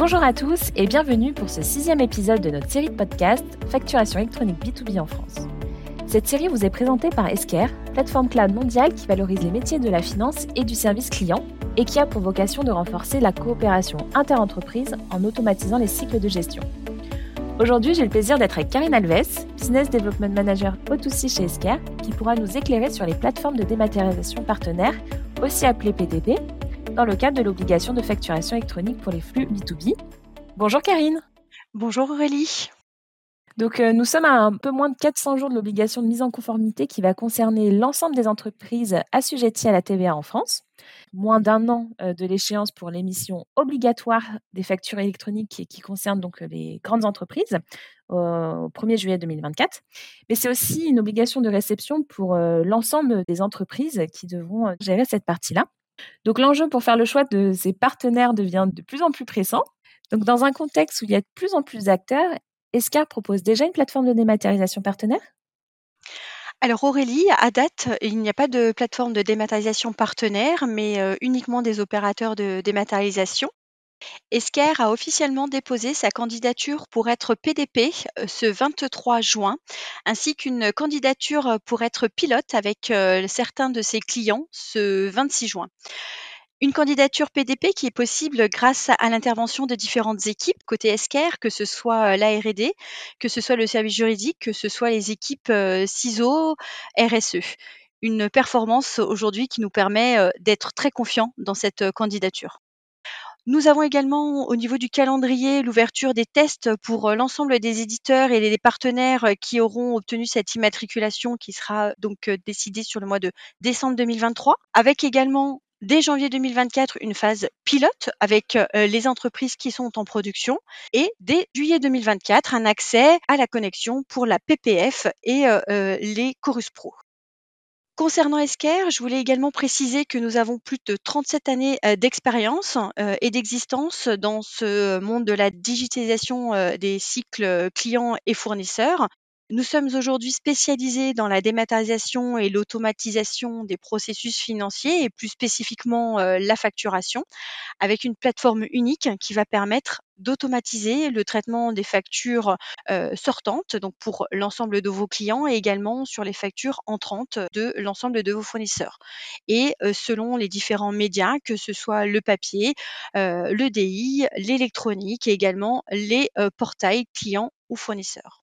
Bonjour à tous et bienvenue pour ce sixième épisode de notre série de podcasts Facturation électronique B2B en France. Cette série vous est présentée par Esker, plateforme cloud mondiale qui valorise les métiers de la finance et du service client et qui a pour vocation de renforcer la coopération inter-entreprise en automatisant les cycles de gestion. Aujourd'hui, j'ai le plaisir d'être avec Karine Alves, Business Development Manager O2C chez Esker, qui pourra nous éclairer sur les plateformes de dématérialisation partenaires, aussi appelées PDP, dans le cadre de l'obligation de facturation électronique pour les flux B2B. Bonjour Karine. Bonjour Aurélie. Donc euh, nous sommes à un peu moins de 400 jours de l'obligation de mise en conformité qui va concerner l'ensemble des entreprises assujetties à la TVA en France. Moins d'un an euh, de l'échéance pour l'émission obligatoire des factures électroniques qui, qui concerne donc les grandes entreprises au 1er juillet 2024. Mais c'est aussi une obligation de réception pour euh, l'ensemble des entreprises qui devront gérer cette partie-là. Donc l'enjeu pour faire le choix de ces partenaires devient de plus en plus pressant. Donc dans un contexte où il y a de plus en plus d'acteurs, Escar propose déjà une plateforme de dématérialisation partenaire? Alors Aurélie, à date, il n'y a pas de plateforme de dématérialisation partenaire, mais euh, uniquement des opérateurs de dématérialisation. Esker a officiellement déposé sa candidature pour être PDP euh, ce 23 juin, ainsi qu'une candidature euh, pour être pilote avec euh, certains de ses clients ce 26 juin. Une candidature PDP qui est possible grâce à l'intervention de différentes équipes côté Esker, que ce soit l'ARD, que ce soit le service juridique, que ce soit les équipes CISO, RSE. Une performance aujourd'hui qui nous permet d'être très confiants dans cette candidature. Nous avons également au niveau du calendrier l'ouverture des tests pour euh, l'ensemble des éditeurs et des partenaires euh, qui auront obtenu cette immatriculation qui sera donc euh, décidée sur le mois de décembre 2023, avec également dès janvier 2024 une phase pilote avec les entreprises qui sont en production et dès juillet 2024 un accès à la connexion pour la PPF et les Chorus Pro. Concernant Esker, je voulais également préciser que nous avons plus de 37 années euh, d'expérience euh, et d'existence dans ce monde de la digitalisation euh, des cycles clients et fournisseurs. Nous sommes aujourd'hui spécialisés dans la dématérialisation et l'automatisation des processus financiers et plus spécifiquement euh, la facturation avec une plateforme unique qui va permettre d'automatiser le traitement des factures euh, sortantes, donc pour l'ensemble de vos clients et également sur les factures entrantes de l'ensemble de vos fournisseurs. Et euh, selon les différents médias, que ce soit le papier, le DI, l'électronique et également les portails clients ou fournisseurs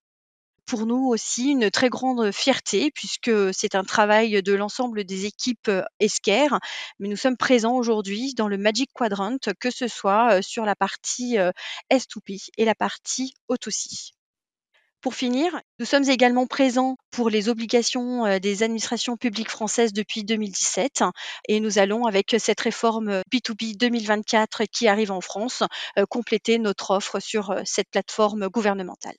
pour nous aussi une très grande fierté puisque c'est un travail de l'ensemble des équipes Esker, mais nous sommes présents aujourd'hui dans le Magic Quadrant, que ce soit sur la partie S2P et la partie O2C. Pour finir, nous sommes également présents pour les obligations des administrations publiques françaises depuis 2017 et nous allons, avec cette réforme B2B 2024 qui arrive en France, compléter notre offre sur cette plateforme gouvernementale.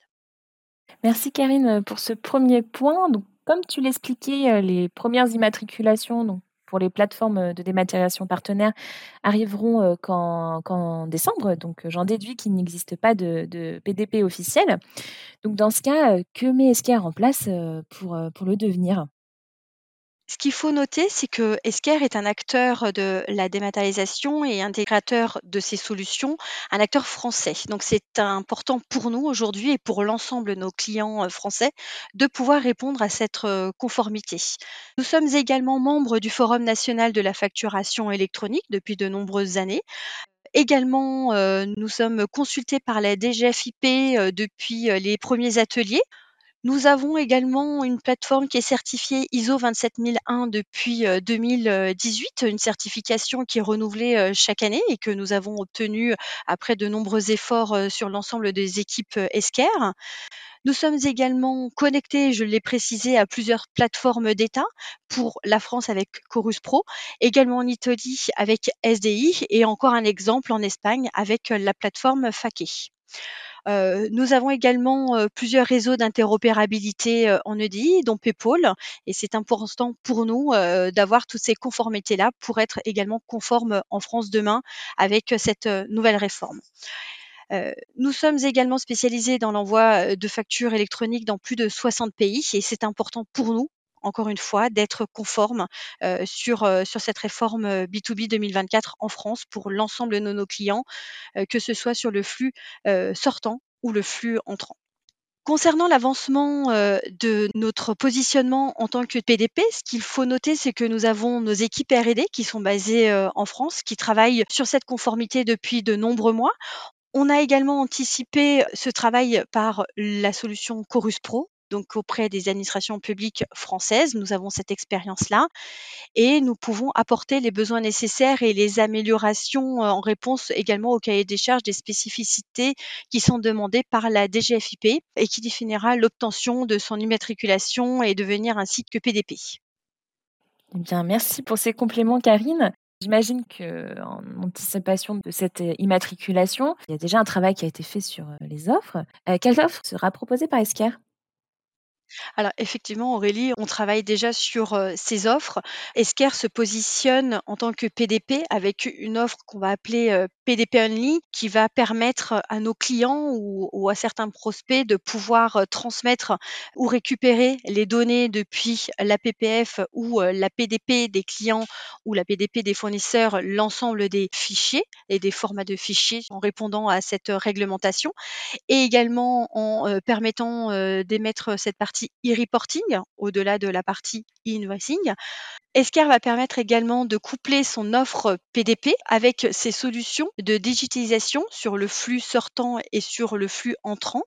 Merci Karine pour ce premier point. Comme tu l'expliquais, euh, les premières immatriculations pour les plateformes euh, de dématérialisation partenaires arriveront euh, qu'en, décembre. Donc, j'en déduis qu'il n'existe pas de, PDP officiel. Donc, dans ce cas, que met Esker en place pour le devenir? Ce qu'il faut noter, c'est que Esker est un acteur de la dématérialisation et intégrateur de ces solutions, un acteur français. Donc c'est important pour nous aujourd'hui et pour l'ensemble de nos clients euh, français de pouvoir répondre à cette euh, conformité. Nous sommes également membres du Forum national de la facturation électronique depuis de nombreuses années. Également, euh, nous sommes consultés par la DGFIP depuis les premiers ateliers. Nous avons également une plateforme qui est certifiée ISO 27001 depuis 2018, une certification qui est renouvelée chaque année et que nous avons obtenue après de nombreux efforts sur l'ensemble des équipes Esker. Nous sommes également connectés, je l'ai précisé, à plusieurs plateformes d'État pour la France avec Chorus Pro, également en Italie avec SDI et encore un exemple en Espagne avec la plateforme Fake. Euh, nous avons également euh, plusieurs réseaux d'interopérabilité euh, en EDI, dont PayPal, et c'est important pour nous d'avoir toutes ces conformités-là pour être également conformes en France demain avec cette nouvelle réforme. nous sommes également spécialisés dans l'envoi de factures électroniques dans plus de 60 pays et c'est important pour nous encore une fois, d'être conforme sur, sur cette réforme B2B 2024 en France pour l'ensemble de nos clients, que ce soit sur le flux sortant ou le flux entrant. Concernant l'avancement de notre positionnement en tant que PDP, ce qu'il faut noter, c'est que nous avons nos équipes R&D qui sont basées en France, qui travaillent sur cette conformité depuis de nombreux mois. On a également anticipé ce travail par la solution Chorus Pro, donc auprès des administrations publiques françaises. Nous avons cette expérience-là et nous pouvons apporter les besoins nécessaires et les améliorations en réponse également au cahier des charges des spécificités qui sont demandées par la DGFIP et qui définira l'obtention de son immatriculation et devenir un site que PDP. Eh bien, merci pour ces compléments, Karine. J'imagine qu'en anticipation de cette immatriculation, il y a déjà un travail qui a été fait sur les offres. quelle offre sera proposée par Esquire alors effectivement, Aurélie, on travaille déjà sur ces offres. Esquire se positionne en tant que PDP avec une offre qu'on va appeler PDP Only, qui va permettre à nos clients ou, à certains prospects de pouvoir transmettre ou récupérer les données depuis la PPF ou la PDP des clients ou la PDP des fournisseurs, l'ensemble des fichiers et des formats de fichiers en répondant à cette réglementation et également en permettant d'émettre cette partie e-reporting, au-delà de la partie e-invoicing. Esquire va permettre également de coupler son offre PDP avec ses solutions de digitalisation sur le flux sortant et sur le flux entrant.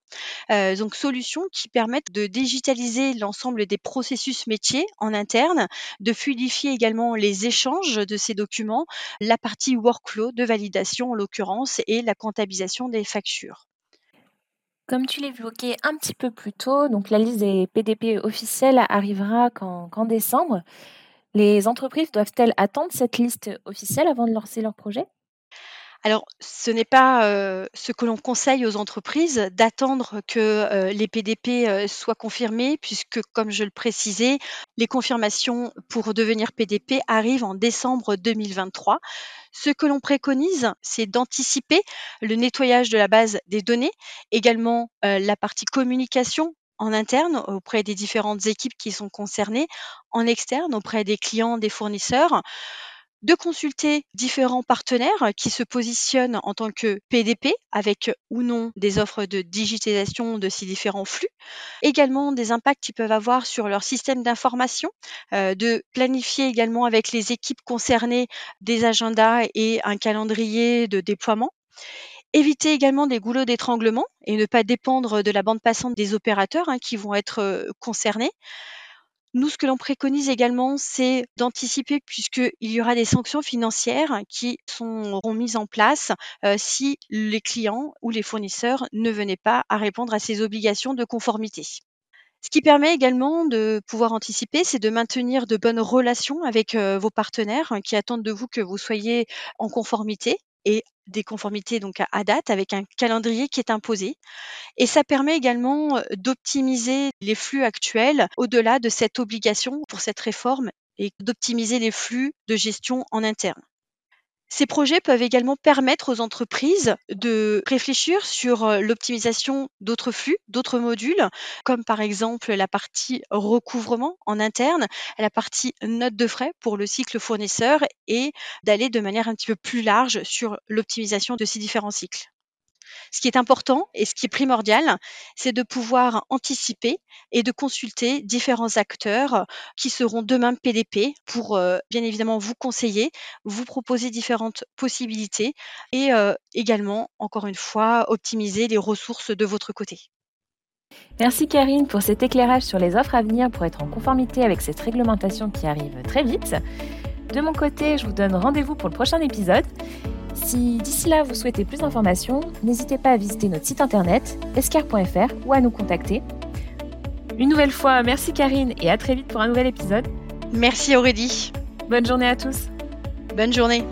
Euh, donc solutions qui permettent de digitaliser l'ensemble des processus métiers en interne, de fluidifier également les échanges de ces documents, la partie workflow de validation en l'occurrence et la comptabilisation des factures. Comme tu l'évoquais un petit peu plus tôt, donc la liste des PDP officiels arrivera qu'en décembre. Les entreprises doivent-elles attendre cette liste officielle avant de lancer leur projet? Alors, ce n'est pas euh, ce que l'on conseille aux entreprises d'attendre que euh, les PDP euh, soient confirmés, puisque, comme je le précisais, les confirmations pour devenir PDP arrivent en décembre 2023. Ce que l'on préconise, c'est d'anticiper le nettoyage de la base des données, également la partie communication en interne auprès des différentes équipes qui sont concernées, en externe auprès des clients, des fournisseurs de consulter différents partenaires qui se positionnent en tant que PDP avec ou non des offres de digitalisation de ces différents flux, également des impacts qu'ils peuvent avoir sur leur système d'information, euh, de planifier également avec les équipes concernées des agendas et un calendrier de déploiement. Éviter également des goulots d'étranglement et ne pas dépendre de la bande passante des opérateurs hein, qui vont être euh, concernés. Nous, ce que l'on préconise également, c'est d'anticiper puisqu'il y aura des sanctions financières qui seront mises en place euh, si les clients ou les fournisseurs ne venaient pas à répondre à ces obligations de conformité. Ce qui permet également de pouvoir anticiper, c'est de maintenir de bonnes relations avec euh, vos partenaires hein, qui attendent de vous que vous soyez en conformité et des conformités donc à, date avec un calendrier qui est imposé. Et ça permet également d'optimiser les flux actuels au-delà de cette obligation pour cette réforme et d'optimiser les flux de gestion en interne. Ces projets peuvent également permettre aux entreprises de réfléchir sur l'optimisation d'autres flux, d'autres modules, comme par exemple la partie recouvrement en interne, la partie note de frais pour le cycle fournisseur et d'aller de manière un petit peu plus large sur l'optimisation de ces différents cycles. Ce qui est important et ce qui est primordial, c'est de pouvoir anticiper et de consulter différents acteurs qui seront demain PDP pour euh, bien évidemment vous conseiller, vous proposer différentes possibilités et euh, également, encore une fois, optimiser les ressources de votre côté. Merci Karine pour cet éclairage sur les offres à venir pour être en conformité avec cette réglementation qui arrive très vite. De mon côté, je vous donne rendez-vous pour le prochain épisode. Si d'ici là vous souhaitez plus d'informations, n'hésitez pas à visiter notre site internet escar.fr ou à nous contacter. Une nouvelle fois, merci Karine et à très vite pour un nouvel épisode. Merci Aurélie. Bonne journée à tous. Bonne journée.